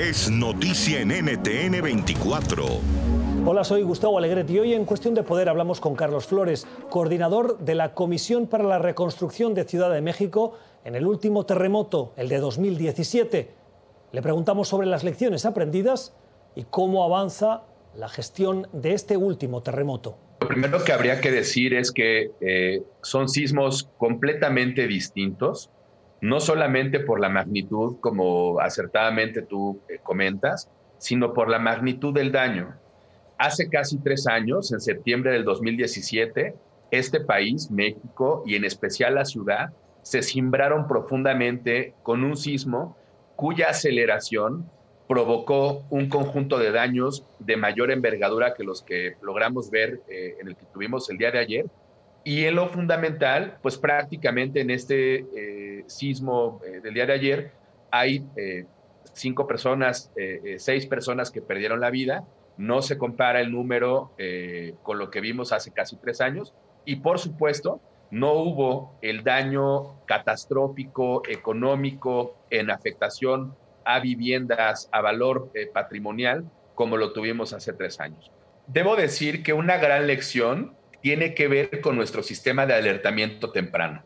es noticia en NTN 24. Hola, soy Gustavo Alegret y hoy en Cuestión de Poder hablamos con Carlos Flores, coordinador de la Comisión para la Reconstrucción de Ciudad de México en el último terremoto, el de 2017. Le preguntamos sobre las lecciones aprendidas y cómo avanza la gestión de este último terremoto. Lo primero que habría que decir es que eh, son sismos completamente distintos, no solamente por la magnitud, como acertadamente tú eh, comentas, sino por la magnitud del daño. Hace casi tres años, en septiembre del 2017, este país, México, y en especial la ciudad, se cimbraron profundamente con un sismo cuya aceleración provocó un conjunto de daños de mayor envergadura que los que logramos ver eh, en el que tuvimos el día de ayer. Y en lo fundamental, pues prácticamente en este eh, sismo eh, del día de ayer hay cinco personas, seis personas que perdieron la vida. No se compara el número con lo que vimos hace casi tres años. Y por supuesto, no hubo el daño catastrófico, económico, en afectación a viviendas a valor eh, patrimonial como lo tuvimos hace tres años. Debo decir que una gran lección tiene que ver con nuestro sistema de alertamiento temprano.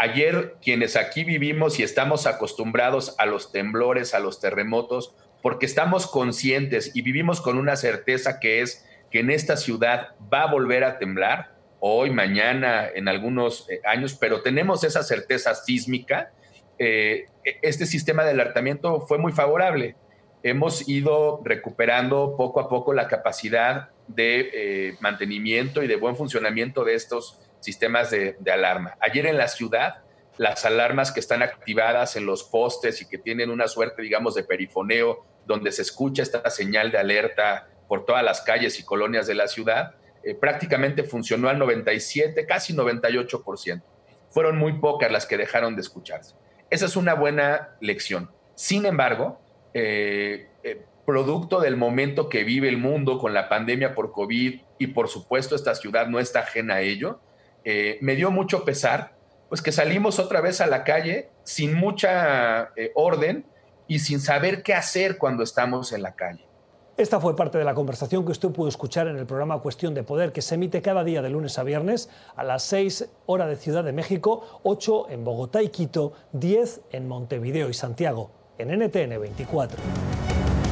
Ayer quienes aquí vivimos y estamos acostumbrados a los temblores, a los terremotos, porque estamos conscientes y vivimos con una certeza que es que en esta ciudad va a volver a temblar, hoy, mañana, en algunos eh, años, pero tenemos esa certeza sísmica eh, este sistema de alertamiento fue muy favorable. Hemos ido recuperando poco a poco la capacidad de eh, mantenimiento y de buen funcionamiento de estos sistemas de, alarma. Ayer en la ciudad, las alarmas que están activadas en los postes y que tienen una suerte, digamos, de perifoneo, donde se escucha esta señal de alerta por todas las calles y colonias de la ciudad, eh, prácticamente funcionó al 97, casi 98%. Fueron muy pocas las que dejaron de escucharse. Esa es una buena lección. Sin embargo, eh, eh, producto del momento que vive el mundo con la pandemia por COVID y por supuesto esta ciudad no está ajena a ello, eh, me dio mucho pesar, pues que salimos otra vez a la calle sin mucha orden y sin saber qué hacer cuando estamos en la calle. Esta fue parte de la conversación que usted pudo escuchar en el programa Cuestión de Poder, que se emite cada día de lunes a viernes a las 6 hora de Ciudad de México, 8 en Bogotá y Quito, 10 en Montevideo y Santiago, en NTN 24.